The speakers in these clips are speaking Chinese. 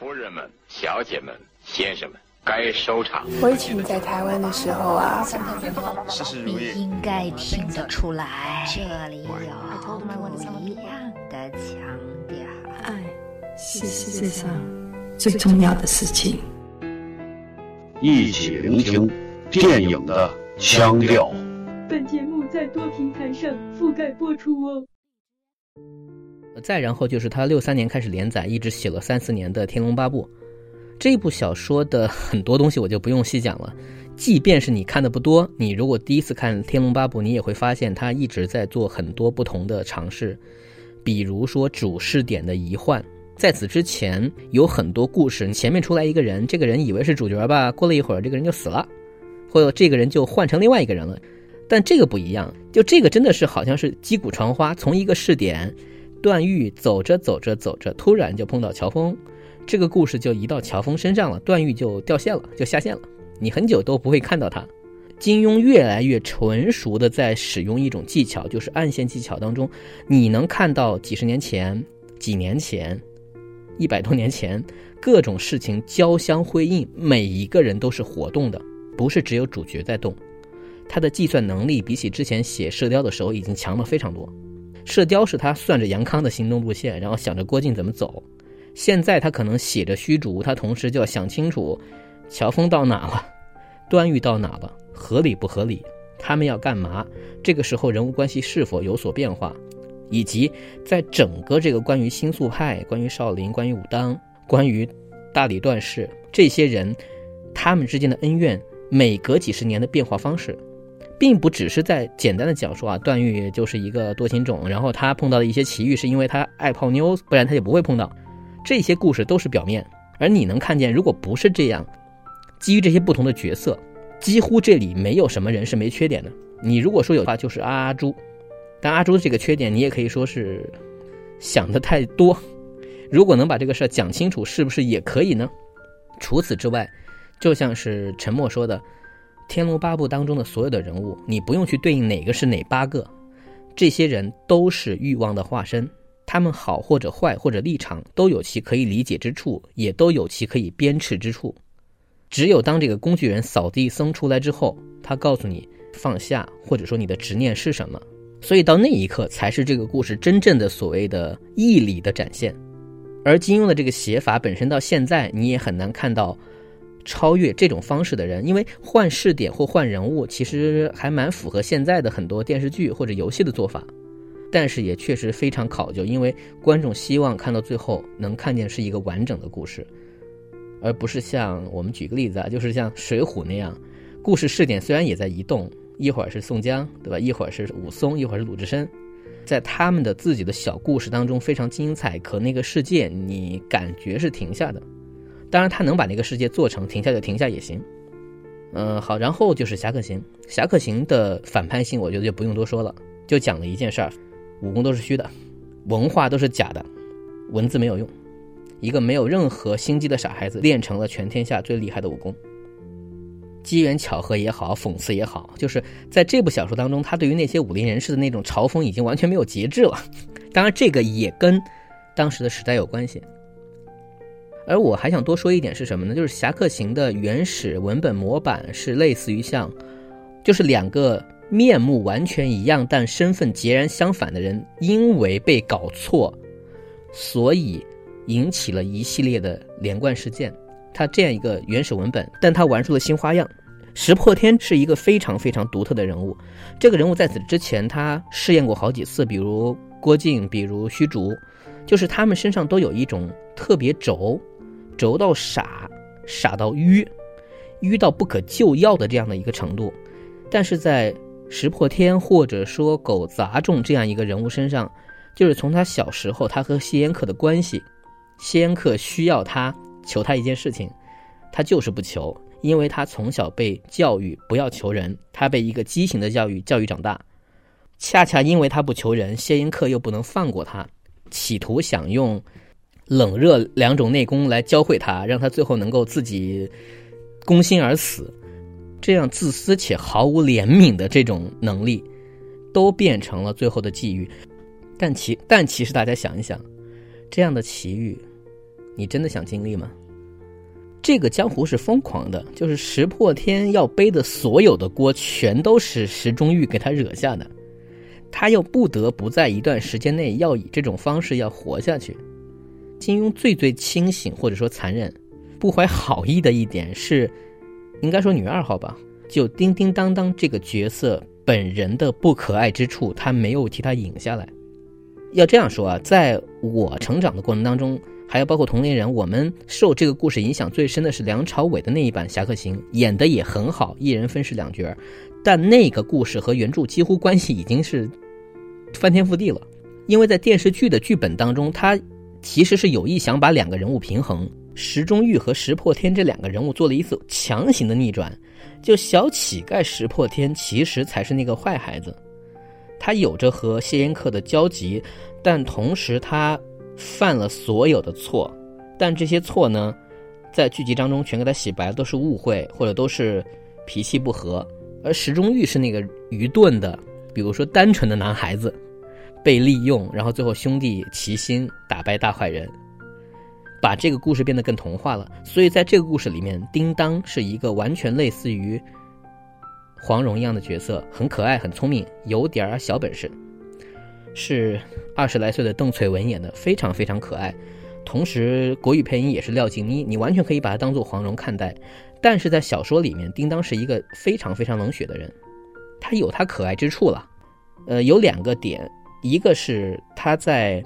夫人们、小姐们、先生们，该收场。我以前在台湾的时候啊，事事如意。应该听得出来，这里有不一样的腔调。爱是世界上最重要的事情。一起聆听电影的腔调。本节目在多平台上覆盖播出哦。再然后就是他六三年开始连载，一直写了三四年的《天龙八部》这部小说的很多东西我就不用细讲了。即便是你看的不多，你如果第一次看《天龙八部》，你也会发现他一直在做很多不同的尝试。比如说主视点的移换，在此之前有很多故事，前面出来一个人，这个人以为是主角吧，过了一会儿这个人就死了，或者这个人就换成另外一个人了。但这个不一样，就这个真的是好像是击鼓传花，从一个视点。段誉走着走着走着，突然就碰到乔峰，这个故事就移到乔峰身上了，段誉就掉线了，就下线了。你很久都不会看到他。金庸越来越纯熟的在使用一种技巧，就是暗线技巧当中，你能看到几十年前、几年前、一百多年前各种事情交相辉映，每一个人都是活动的，不是只有主角在动。他的计算能力比起之前写《射雕》的时候已经强了非常多。射雕是他算着杨康的行动路线，然后想着郭靖怎么走。现在他可能写着虚竹，他同时就要想清楚，乔峰到哪了，段誉到哪了，合理不合理？他们要干嘛？这个时候人物关系是否有所变化？以及在整个这个关于新宿派、关于少林、关于武当、关于大理段氏这些人，他们之间的恩怨，每隔几十年的变化方式。并不只是在简单的讲述啊，段誉就是一个多情种，然后他碰到的一些奇遇是因为他爱泡妞，不然他就不会碰到。这些故事都是表面，而你能看见，如果不是这样，基于这些不同的角色，几乎这里没有什么人是没缺点的。你如果说有的话，就是阿朱，但阿朱的这个缺点，你也可以说是想的太多。如果能把这个事儿讲清楚，是不是也可以呢？除此之外，就像是陈默说的。《天龙八部》当中的所有的人物，你不用去对应哪个是哪八个，这些人都是欲望的化身，他们好或者坏或者立场都有其可以理解之处，也都有其可以鞭笞之处。只有当这个工具人扫地僧出来之后，他告诉你放下，或者说你的执念是什么，所以到那一刻才是这个故事真正的所谓的义理的展现。而金庸的这个写法本身到现在你也很难看到。超越这种方式的人，因为换视点或换人物，其实还蛮符合现在的很多电视剧或者游戏的做法，但是也确实非常考究，因为观众希望看到最后能看见是一个完整的故事，而不是像我们举个例子啊，就是像《水浒》那样，故事视点虽然也在移动，一会儿是宋江，对吧？一会儿是武松，一会儿是鲁智深，在他们的自己的小故事当中非常精彩，可那个世界你感觉是停下的。当然，他能把那个世界做成，停下就停下也行。嗯，好，然后就是《侠客行》。《侠客行》的反叛性，我觉得就不用多说了，就讲了一件事儿：武功都是虚的，文化都是假的，文字没有用。一个没有任何心机的傻孩子，练成了全天下最厉害的武功。机缘巧合也好，讽刺也好，就是在这部小说当中，他对于那些武林人士的那种嘲讽，已经完全没有节制了。当然，这个也跟当时的时代有关系。而我还想多说一点是什么呢？就是《侠客行》的原始文本模板是类似于像，就是两个面目完全一样但身份截然相反的人，因为被搞错，所以引起了一系列的连贯事件。他这样一个原始文本，但他玩出了新花样。石破天是一个非常非常独特的人物，这个人物在此之前他试验过好几次，比如郭靖，比如虚竹，就是他们身上都有一种特别轴。轴到傻，傻到愚，愚到不可救药的这样的一个程度，但是在石破天或者说狗杂种这样一个人物身上，就是从他小时候他和谢烟客的关系，谢烟客需要他求他一件事情，他就是不求，因为他从小被教育不要求人，他被一个畸形的教育教育长大，恰恰因为他不求人，谢烟客又不能放过他，企图想用。冷热两种内功来教会他，让他最后能够自己攻心而死，这样自私且毫无怜悯的这种能力，都变成了最后的际遇。但其但其实大家想一想，这样的奇遇，你真的想经历吗？这个江湖是疯狂的，就是石破天要背的所有的锅，全都是石中玉给他惹下的。他又不得不在一段时间内要以这种方式要活下去。金庸最最清醒或者说残忍、不怀好意的一点是，应该说女二号吧，就叮叮当当这个角色本人的不可爱之处，他没有替他引下来。要这样说啊，在我成长的过程当中，还有包括同龄人，我们受这个故事影响最深的是梁朝伟的那一版《侠客行》，演的也很好，一人分饰两角。但那个故事和原著几乎关系已经是 翻天覆地了，因为在电视剧的剧本当中，他其实是有意想把两个人物平衡，石中玉和石破天这两个人物做了一次强行的逆转，就小乞丐石破天其实才是那个坏孩子，他有着和谢烟客的交集，但同时他犯了所有的错，但这些错呢，在剧集当中全给他洗白，都是误会或者都是脾气不和。而石中玉是那个愚钝的，比如说单纯的男孩子，被利用，然后最后兄弟齐心打败大坏人，把这个故事变得更童话了。所以在这个故事里面，叮当是一个完全类似于黄蓉一样的角色，很可爱、很聪明，有点儿小本事，是二十来岁的邓萃雯演的，非常非常可爱。同时国语配音也是廖静妮，你完全可以把她当做黄蓉看待。但是在小说里面，叮当是一个非常非常冷血的人，他有他可爱之处了。呃，有两个点，一个是他在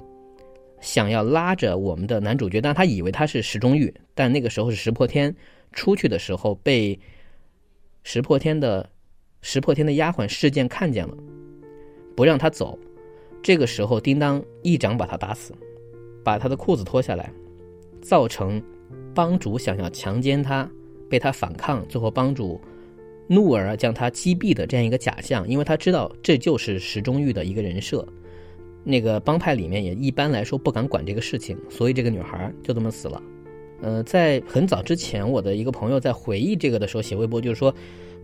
想要拉着我们的男主角，但他以为他是石中玉，但那个时候是石破天出去的时候被石破天的石破天的丫鬟事件看见了，不让他走。这个时候，叮当一掌把他打死，把他的裤子脱下来，造成帮主想要强奸他。被他反抗，最后帮主怒而将他击毙的这样一个假象，因为他知道这就是石中玉的一个人设。那个帮派里面也一般来说不敢管这个事情，所以这个女孩就这么死了。呃，在很早之前，我的一个朋友在回忆这个的时候写微博，就是说，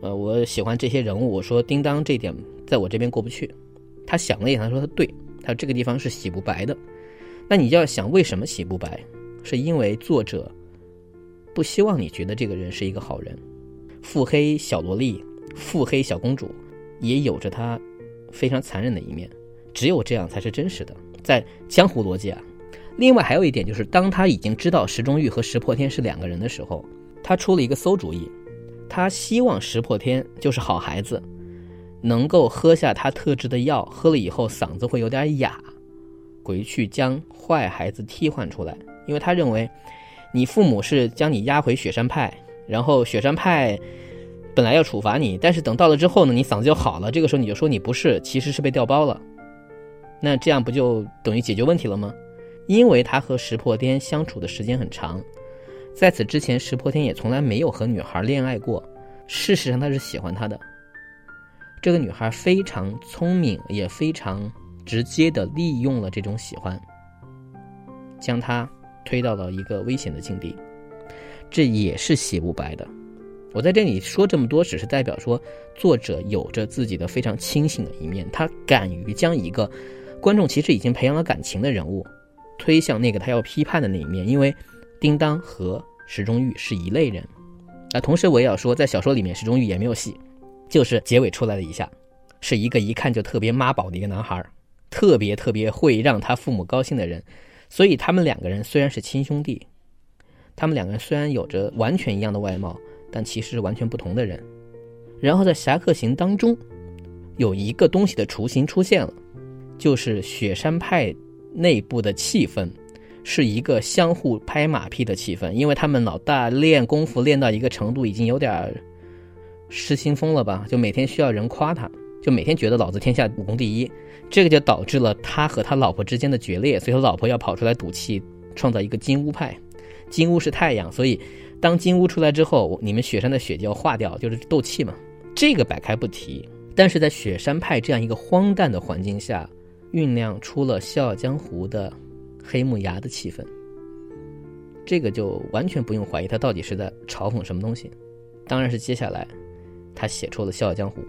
呃，我喜欢这些人物，我说叮当这点在我这边过不去。他想了一下，他说他对，他说这个地方是洗不白的。那你就要想为什么洗不白，是因为作者。不希望你觉得这个人是一个好人，腹黑小萝莉、腹黑小公主，也有着她非常残忍的一面。只有这样才是真实的，在江湖逻辑啊。另外还有一点就是，当他已经知道石中玉和石破天是两个人的时候，他出了一个馊主意。他希望石破天就是好孩子，能够喝下他特制的药，喝了以后嗓子会有点哑，回去将坏孩子替换出来，因为他认为。你父母是将你押回雪山派，然后雪山派本来要处罚你，但是等到了之后呢，你嗓子就好了。这个时候你就说你不是，其实是被调包了。那这样不就等于解决问题了吗？因为他和石破天相处的时间很长，在此之前石破天也从来没有和女孩恋爱过。事实上他是喜欢她的。这个女孩非常聪明，也非常直接的利用了这种喜欢，将他。推到了一个危险的境地，这也是洗不白的。我在这里说这么多，只是代表说，作者有着自己的非常清醒的一面，他敢于将一个观众其实已经培养了感情的人物，推向那个他要批判的那一面。因为叮当和石中玉是一类人，啊，同时我也要说，在小说里面石中玉也没有戏，就是结尾出来了一下，是一个一看就特别妈宝的一个男孩儿，特别特别会让他父母高兴的人。所以他们两个人虽然是亲兄弟，他们两个人虽然有着完全一样的外貌，但其实是完全不同的人。然后在《侠客行》当中，有一个东西的雏形出现了，就是雪山派内部的气氛是一个相互拍马屁的气氛，因为他们老大练功夫练到一个程度，已经有点失心疯了吧？就每天需要人夸他，就每天觉得老子天下武功第一。这个就导致了他和他老婆之间的决裂，所以他老婆要跑出来赌气，创造一个金乌派。金乌是太阳，所以当金乌出来之后，你们雪山的雪就要化掉，就是斗气嘛。这个摆开不提，但是在雪山派这样一个荒诞的环境下，酝酿出了《笑傲江湖》的黑木崖的气氛。这个就完全不用怀疑他到底是在嘲讽什么东西。当然是接下来他写出了《笑傲江湖》。《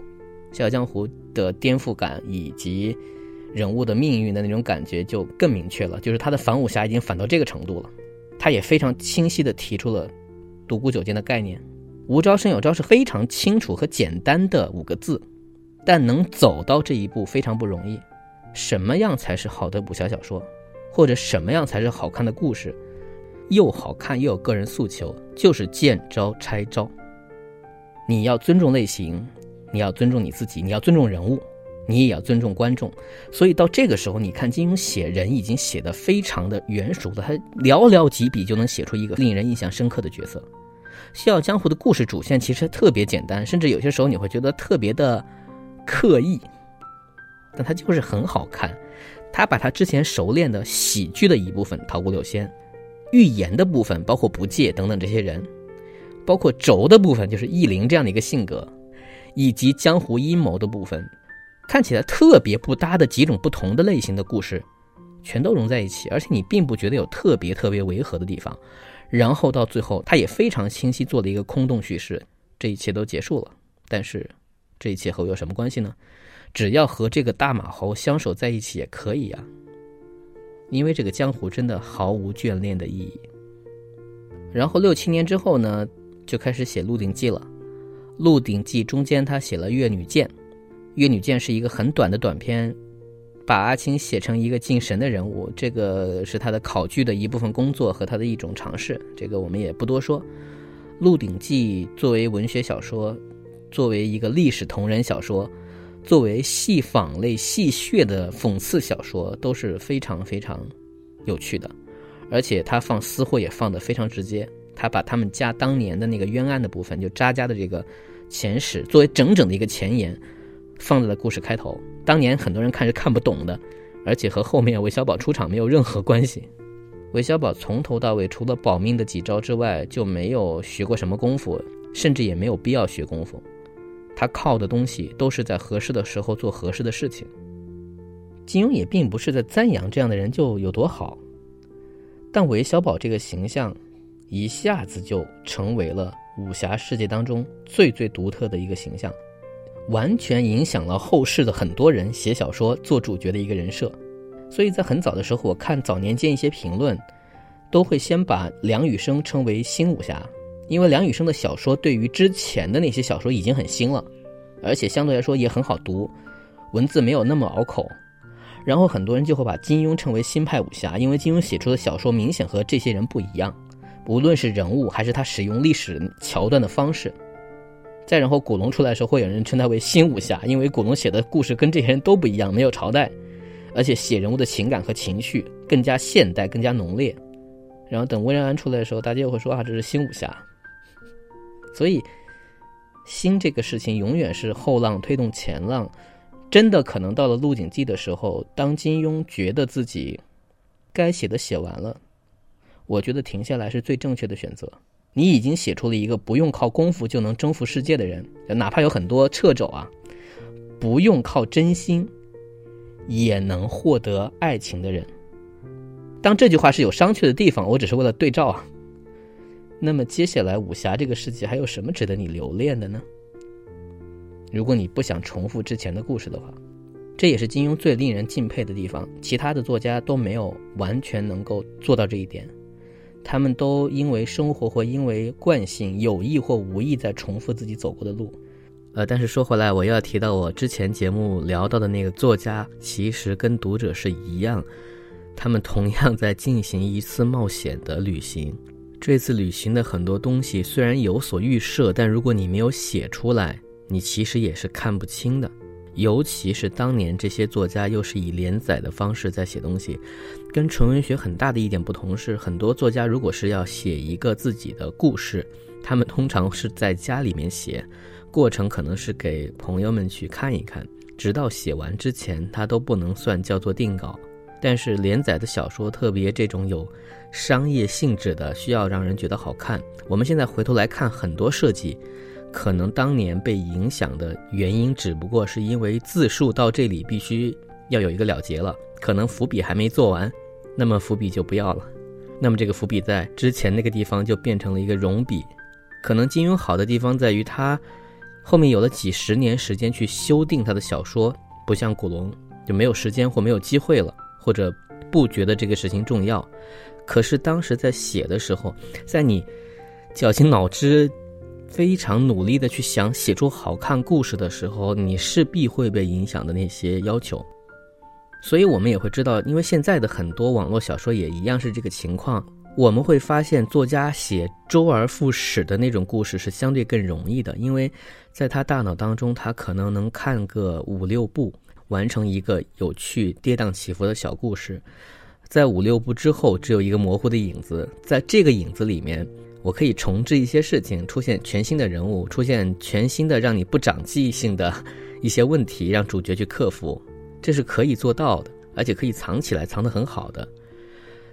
笑傲江湖》的颠覆感以及人物的命运的那种感觉就更明确了，就是他的反武侠已经反到这个程度了，他也非常清晰地提出了独孤九剑的概念。无招胜有招是非常清楚和简单的五个字，但能走到这一步非常不容易。什么样才是好的武侠小说，或者什么样才是好看的故事？又好看又有个人诉求，就是见招拆招。你要尊重类型，你要尊重你自己，你要尊重人物，你也要尊重观众。所以到这个时候，你看金庸写人已经写得非常的圆熟了，他寥寥几笔就能写出一个令人印象深刻的角色。《笑傲江湖》的故事主线其实特别简单，甚至有些时候你会觉得特别的刻意，但它就是很好看。他把他之前熟练的喜剧的一部分，桃谷柳仙。预言的部分包括不戒等等这些人，包括轴的部分就是易林这样的一个性格，以及江湖阴谋的部分，看起来特别不搭的几种不同的类型的故事，全都融在一起，而且你并不觉得有特别特别违和的地方。然后到最后，他也非常清晰做了一个空洞叙事，这一切都结束了。但是这一切和我有什么关系呢？只要和这个大马猴相守在一起也可以呀。因为这个江湖真的毫无眷恋的意义。然后六七年之后呢，就开始写《鹿鼎记》了。《鹿鼎记》中间他写了《越女剑》，《越女剑》是一个很短的短篇，把阿青写成一个敬神的人物，这个是他的考据的一部分工作和他的一种尝试。这个我们也不多说。《鹿鼎记》作为文学小说，作为一个历史同人小说。作为戏仿类、戏谑的讽刺小说都是非常非常有趣的，而且他放私货也放得非常直接。他把他们家当年的那个冤案的部分，就扎家的这个前史，作为整整的一个前言，放在了故事开头。当年很多人看是看不懂的，而且和后面韦小宝出场没有任何关系。韦小宝从头到尾除了保命的几招之外，就没有学过什么功夫，甚至也没有必要学功夫。他靠的东西都是在合适的时候做合适的事情。金庸也并不是在赞扬这样的人就有多好，但韦小宝这个形象一下子就成为了武侠世界当中最最独特的一个形象，完全影响了后世的很多人写小说做主角的一个人设。所以在很早的时候，我看早年间一些评论，都会先把梁羽生称为新武侠。因为梁羽生的小说对于之前的那些小说已经很新了，而且相对来说也很好读，文字没有那么拗口。然后很多人就会把金庸称为新派武侠，因为金庸写出的小说明显和这些人不一样，无论是人物还是他使用历史桥段的方式。再然后古龙出来的时候，会有人称他为新武侠，因为古龙写的故事跟这些人都不一样，没有朝代，而且写人物的情感和情绪更加现代、更加浓烈。然后等温岚出来的时候，大家又会说啊，这是新武侠。所以，新这个事情永远是后浪推动前浪，真的可能到了《鹿鼎记》的时候，当金庸觉得自己该写的写完了，我觉得停下来是最正确的选择。你已经写出了一个不用靠功夫就能征服世界的人，哪怕有很多掣肘啊，不用靠真心也能获得爱情的人。当这句话是有商榷的地方，我只是为了对照啊。那么接下来，武侠这个世界还有什么值得你留恋的呢？如果你不想重复之前的故事的话，这也是金庸最令人敬佩的地方。其他的作家都没有完全能够做到这一点，他们都因为生活或因为惯性，有意或无意在重复自己走过的路。呃，但是说回来，我又要提到我之前节目聊到的那个作家，其实跟读者是一样，他们同样在进行一次冒险的旅行。这次旅行的很多东西虽然有所预设，但如果你没有写出来，你其实也是看不清的。尤其是当年这些作家又是以连载的方式在写东西，跟纯文学很大的一点不同是，很多作家如果是要写一个自己的故事，他们通常是在家里面写，过程可能是给朋友们去看一看，直到写完之前，他都不能算叫做定稿。但是连载的小说，特别这种有商业性质的，需要让人觉得好看。我们现在回头来看，很多设计，可能当年被影响的原因，只不过是因为字数到这里必须要有一个了结了，可能伏笔还没做完，那么伏笔就不要了。那么这个伏笔在之前那个地方就变成了一个容笔。可能金庸好的地方在于他后面有了几十年时间去修订他的小说，不像古龙就没有时间或没有机会了。或者不觉得这个事情重要。可是当时在写的时候，在你绞尽脑汁、非常努力的去想写出好看故事的时候，你势必会被影响的那些要求。所以我们也会知道，因为现在的很多网络小说也一样是这个情况。我们会发现，作家写周而复始的那种故事是相对更容易的，因为在他大脑当中，他可能能看个五六部，完成一个有趣、跌宕起伏的小故事。在五六部之后，只有一个模糊的影子，在这个影子里面，我可以重置一些事情，出现全新的人物，出现全新的让你不长记忆性的 一些问题，让主角去克服，这是可以做到的，而且可以藏起来，藏得很好的。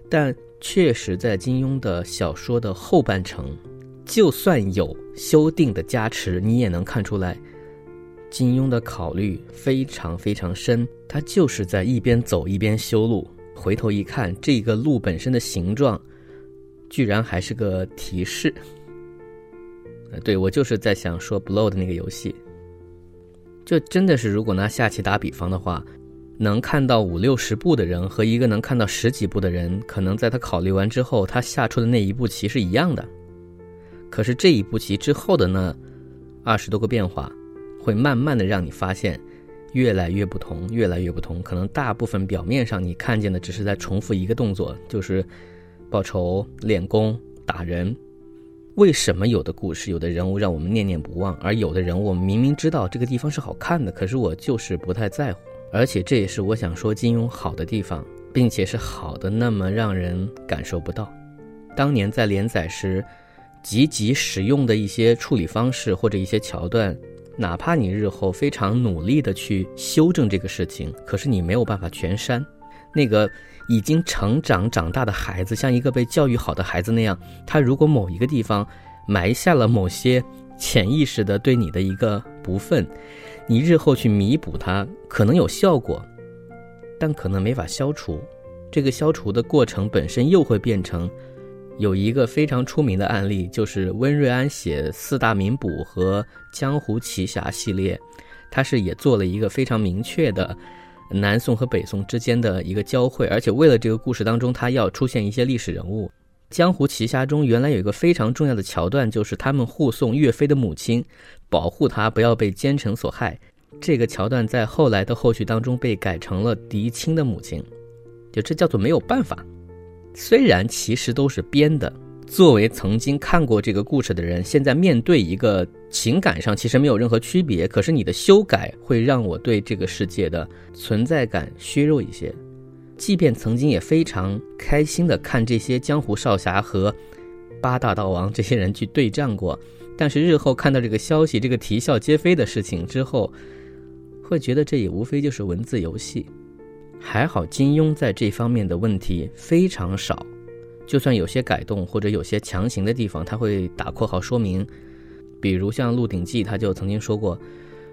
但确实，在金庸的小说的后半程，就算有修订的加持，你也能看出来，金庸的考虑非常非常深。他就是在一边走一边修路，回头一看，这个路本身的形状，居然还是个提示。呃，对我就是在想说，blow 的那个游戏，就真的是，如果拿下棋打比方的话。能看到五六十步的人和一个能看到十几步的人，可能在他考虑完之后，他下出的那一步棋是一样的。可是这一步棋之后的那二十多个变化，会慢慢的让你发现，越来越不同，越来越不同。可能大部分表面上你看见的只是在重复一个动作，就是报仇、练功、打人。为什么有的故事、有的人物让我们念念不忘，而有的人物我们明明知道这个地方是好看的，可是我就是不太在乎。而且这也是我想说金庸好的地方，并且是好的那么让人感受不到。当年在连载时，积极使用的一些处理方式或者一些桥段，哪怕你日后非常努力的去修正这个事情，可是你没有办法全删。那个已经成长长大的孩子，像一个被教育好的孩子那样，他如果某一个地方埋下了某些潜意识的对你的一个不忿。你日后去弥补它，可能有效果，但可能没法消除。这个消除的过程本身又会变成，有一个非常出名的案例，就是温瑞安写四大名捕和江湖奇侠系列，他是也做了一个非常明确的南宋和北宋之间的一个交汇，而且为了这个故事当中，他要出现一些历史人物。江湖奇侠中原来有一个非常重要的桥段，就是他们护送岳飞的母亲。保护他不要被奸臣所害，这个桥段在后来的后续当中被改成了狄青的母亲，就这叫做没有办法。虽然其实都是编的，作为曾经看过这个故事的人，现在面对一个情感上其实没有任何区别，可是你的修改会让我对这个世界的存在感削弱一些。即便曾经也非常开心的看这些江湖少侠和八大道王这些人去对战过。但是日后看到这个消息，这个啼笑皆非的事情之后，会觉得这也无非就是文字游戏。还好金庸在这方面的问题非常少，就算有些改动或者有些强行的地方，他会打括号说明。比如像《鹿鼎记》，他就曾经说过，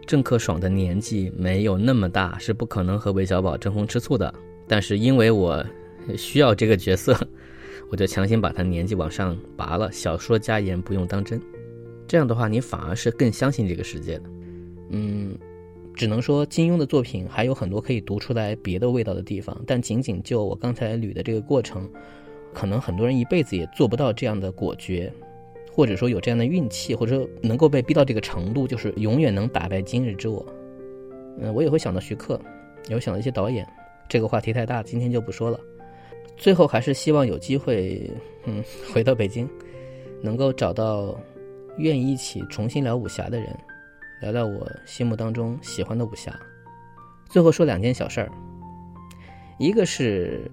郑克爽的年纪没有那么大，是不可能和韦小宝争风吃醋的。但是因为我需要这个角色，我就强行把他年纪往上拔了。小说家言不用当真。这样的话，你反而是更相信这个世界的。嗯，只能说金庸的作品还有很多可以读出来别的味道的地方，但仅仅就我刚才捋的这个过程，可能很多人一辈子也做不到这样的果决，或者说有这样的运气，或者说能够被逼到这个程度，就是永远能打败今日之我。嗯，我也会想到徐克，也会想到一些导演。这个话题太大，今天就不说了。最后还是希望有机会，嗯，回到北京，能够找到。愿意一起重新聊武侠的人，聊聊我心目当中喜欢的武侠。最后说两件小事儿，一个是，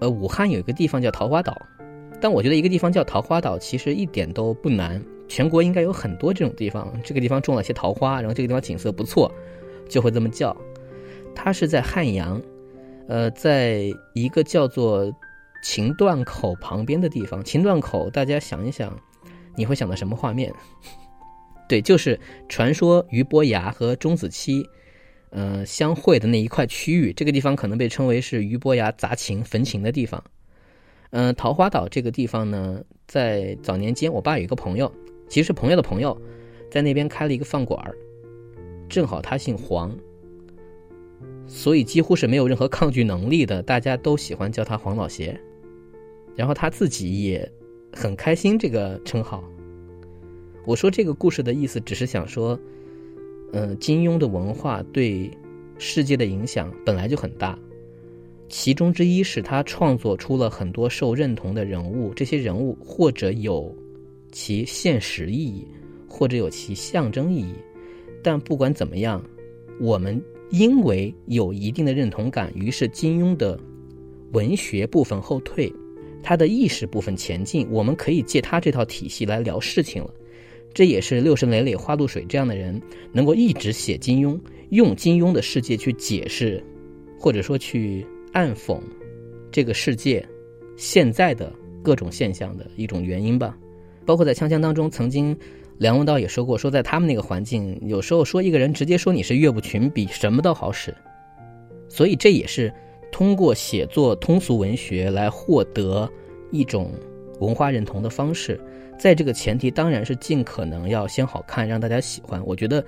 呃，武汉有一个地方叫桃花岛，但我觉得一个地方叫桃花岛其实一点都不难，全国应该有很多这种地方。这个地方种了些桃花，然后这个地方景色不错，就会这么叫。它是在汉阳，呃，在一个叫做秦断口旁边的地方。秦断口，大家想一想。你会想到什么画面？对，就是传说俞伯牙和钟子期，呃，相会的那一块区域。这个地方可能被称为是俞伯牙砸琴焚琴的地方。嗯，桃花岛这个地方呢，在早年间，我爸有一个朋友，其实朋友的朋友，在那边开了一个饭馆正好他姓黄，所以几乎是没有任何抗拒能力的，大家都喜欢叫他黄老邪。然后他自己也很开心这个称号。我说这个故事的意思，只是想说，嗯，金庸的文化对世界的影响本来就很大，其中之一是他创作出了很多受认同的人物，这些人物或者有其现实意义，或者有其象征意义。但不管怎么样，我们因为有一定的认同感，于是金庸的文学部分后退。他的意识部分前进，我们可以借他这套体系来聊事情了。这也是六神磊磊、花露水这样的人能够一直写金庸，用金庸的世界去解释，或者说去暗讽这个世界现在的各种现象的一种原因吧。包括在《锵锵》当中，曾经梁文道也说过，说在他们那个环境，有时候说一个人直接说你是岳不群，比什么都好使。所以这也是。通过写作通俗文学来获得一种文化认同的方式，在这个前提当然是尽可能要先好看，让大家喜欢。我觉得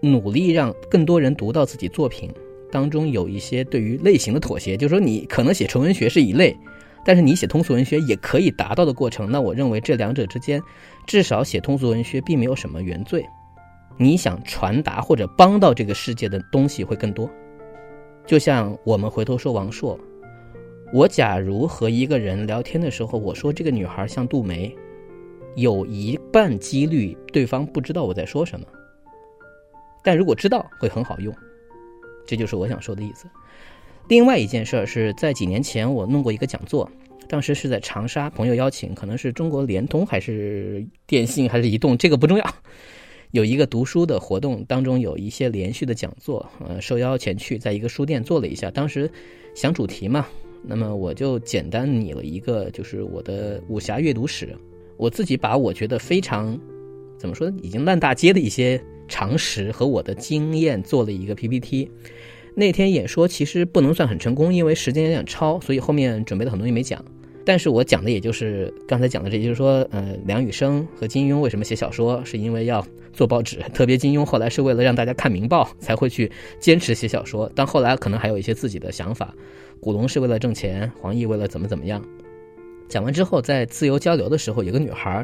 努力让更多人读到自己作品当中有一些对于类型的妥协，就是说你可能写纯文学是一类，但是你写通俗文学也可以达到的过程。那我认为这两者之间，至少写通俗文学并没有什么原罪。你想传达或者帮到这个世界的东西会更多。就像我们回头说王朔，我假如和一个人聊天的时候，我说这个女孩像杜梅，有一半几率对方不知道我在说什么，但如果知道会很好用，这就是我想说的意思。另外一件事儿是在几年前我弄过一个讲座，当时是在长沙，朋友邀请，可能是中国联通还是电信还是移动，这个不重要。有一个读书的活动，当中有一些连续的讲座，呃，受邀前去，在一个书店做了一下。当时想主题嘛，那么我就简单拟了一个，就是我的武侠阅读史。我自己把我觉得非常怎么说，已经烂大街的一些常识和我的经验做了一个 PPT。那天演说其实不能算很成功，因为时间有点超，所以后面准备的很多东西没讲。但是我讲的也就是刚才讲的这些，就是说，呃，梁羽生和金庸为什么写小说，是因为要做报纸，特别金庸后来是为了让大家看《明报》才会去坚持写小说，但后来可能还有一些自己的想法。古龙是为了挣钱，黄奕为了怎么怎么样。讲完之后，在自由交流的时候，有个女孩，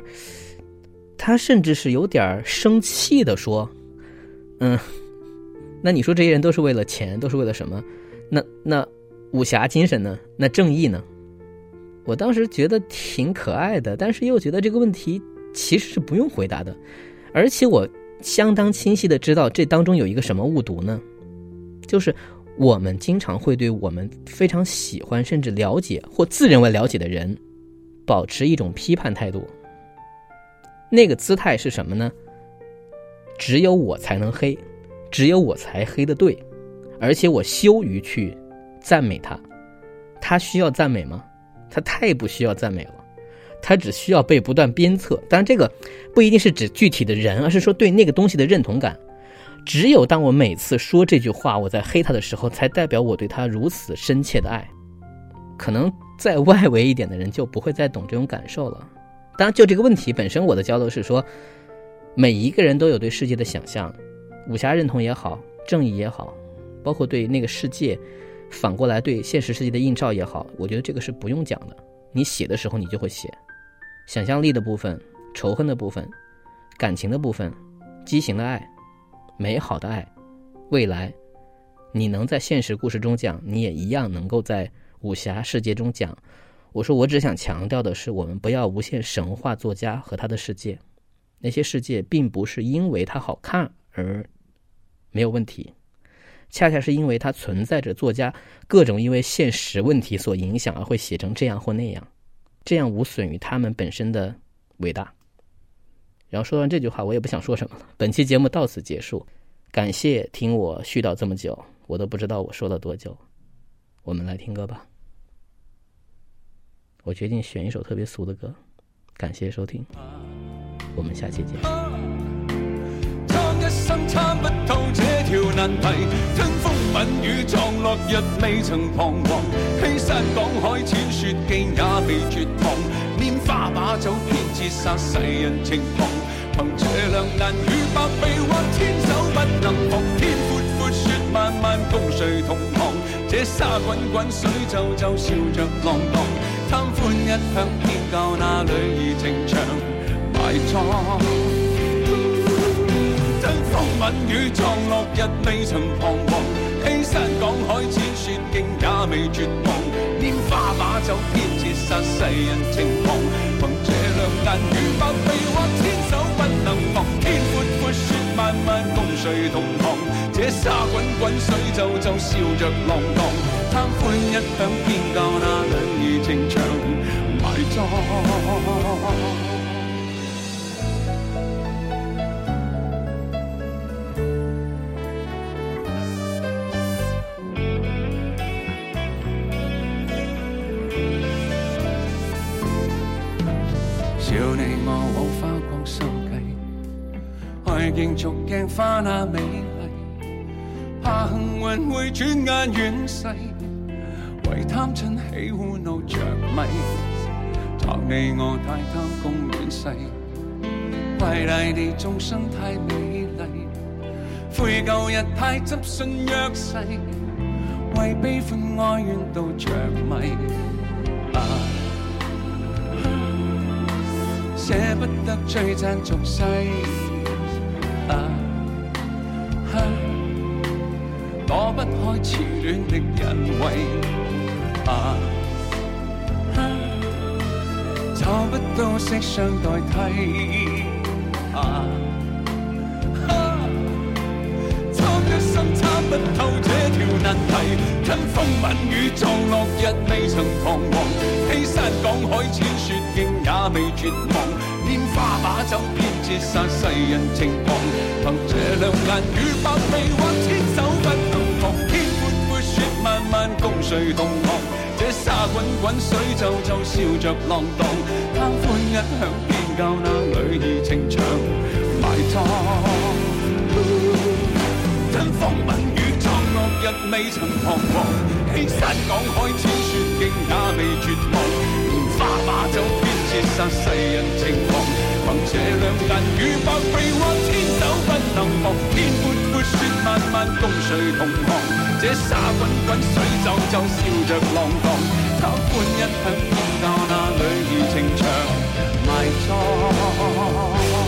她甚至是有点生气的说：“嗯，那你说这些人都是为了钱，都是为了什么？那那武侠精神呢？那正义呢？”我当时觉得挺可爱的，但是又觉得这个问题其实是不用回答的，而且我相当清晰的知道这当中有一个什么误读呢？就是我们经常会对我们非常喜欢甚至了解或自认为了解的人，保持一种批判态度。那个姿态是什么呢？只有我才能黑，只有我才黑的对，而且我羞于去赞美他，他需要赞美吗？他太不需要赞美了，他只需要被不断鞭策。当然，这个不一定是指具体的人，而是说对那个东西的认同感。只有当我每次说这句话，我在黑他的时候，才代表我对他如此深切的爱。可能在外围一点的人就不会再懂这种感受了。当然，就这个问题本身，我的交流是说，每一个人都有对世界的想象，武侠认同也好，正义也好，包括对那个世界。反过来对现实世界的映照也好，我觉得这个是不用讲的。你写的时候你就会写，想象力的部分、仇恨的部分、感情的部分、畸形的爱、美好的爱、未来，你能在现实故事中讲，你也一样能够在武侠世界中讲。我说，我只想强调的是，我们不要无限神话作家和他的世界，那些世界并不是因为它好看而没有问题。恰恰是因为它存在着作家各种因为现实问题所影响而会写成这样或那样，这样无损于他们本身的伟大。然后说完这句话，我也不想说什么了。本期节目到此结束，感谢听我絮叨这么久，我都不知道我说了多久。我们来听歌吧。我决定选一首特别俗的歌。感谢收听，我们下期见。一生参不透这条难题，吞风吻雨撞落日未曾彷徨，欺山赶海浅雪径也被绝望，拈花把酒偏折煞世人情狂，凭这两眼与百臂或千手不能防，天阔阔。雪漫漫，共谁同航？這沙滾滾，水皱皱，笑着浪蕩。貪歡一晌，偏教那女兒情長埋葬。真風吻雨撞落日，未曾彷徨。欺山趕海，千雪徑也未絕望。拈花把酒，偏折煞世人情狂。憑這兩眼與百臂，或千手不能防。天阔阔，雪漫漫，共誰同航？這沙滾滾，水皺皺，笑着浪蕩。貪歡一晌，偏教那女兒情長埋葬。仍，逐鏡花那美麗，怕幸運會轉眼遠逝，為貪嗔喜惡怒着迷，託你我太貪功戀勢，為大地眾生太美麗，悔舊日太執信約誓，為悲歡哀怨都着迷。啊捨不得璀璨俗世，痴戀的人為，啊，找不到色相代替，啊哈，貪一心參不透這條難題，吞风吻雨撞落日未曾彷徨，欺山趕海淺雪徑也未绝望。拈花把酒，偏折煞世人情狂。凭这两眼与百臂，或千。共谁同航？这沙滚滚，水皱皱，笑着浪荡，贪欢一晌，偏教那女儿情长埋葬。真风吻雨葬落日，未曾彷徨。欺山赶海，千雪径也未绝望。折煞世人情狂。凭这两眼与百臂或千手不能防。天阔阔，雪漫漫，共谁同航？这沙滚滚，水皱皱，笑着浪荡。他欢一向天教那女儿情长埋葬。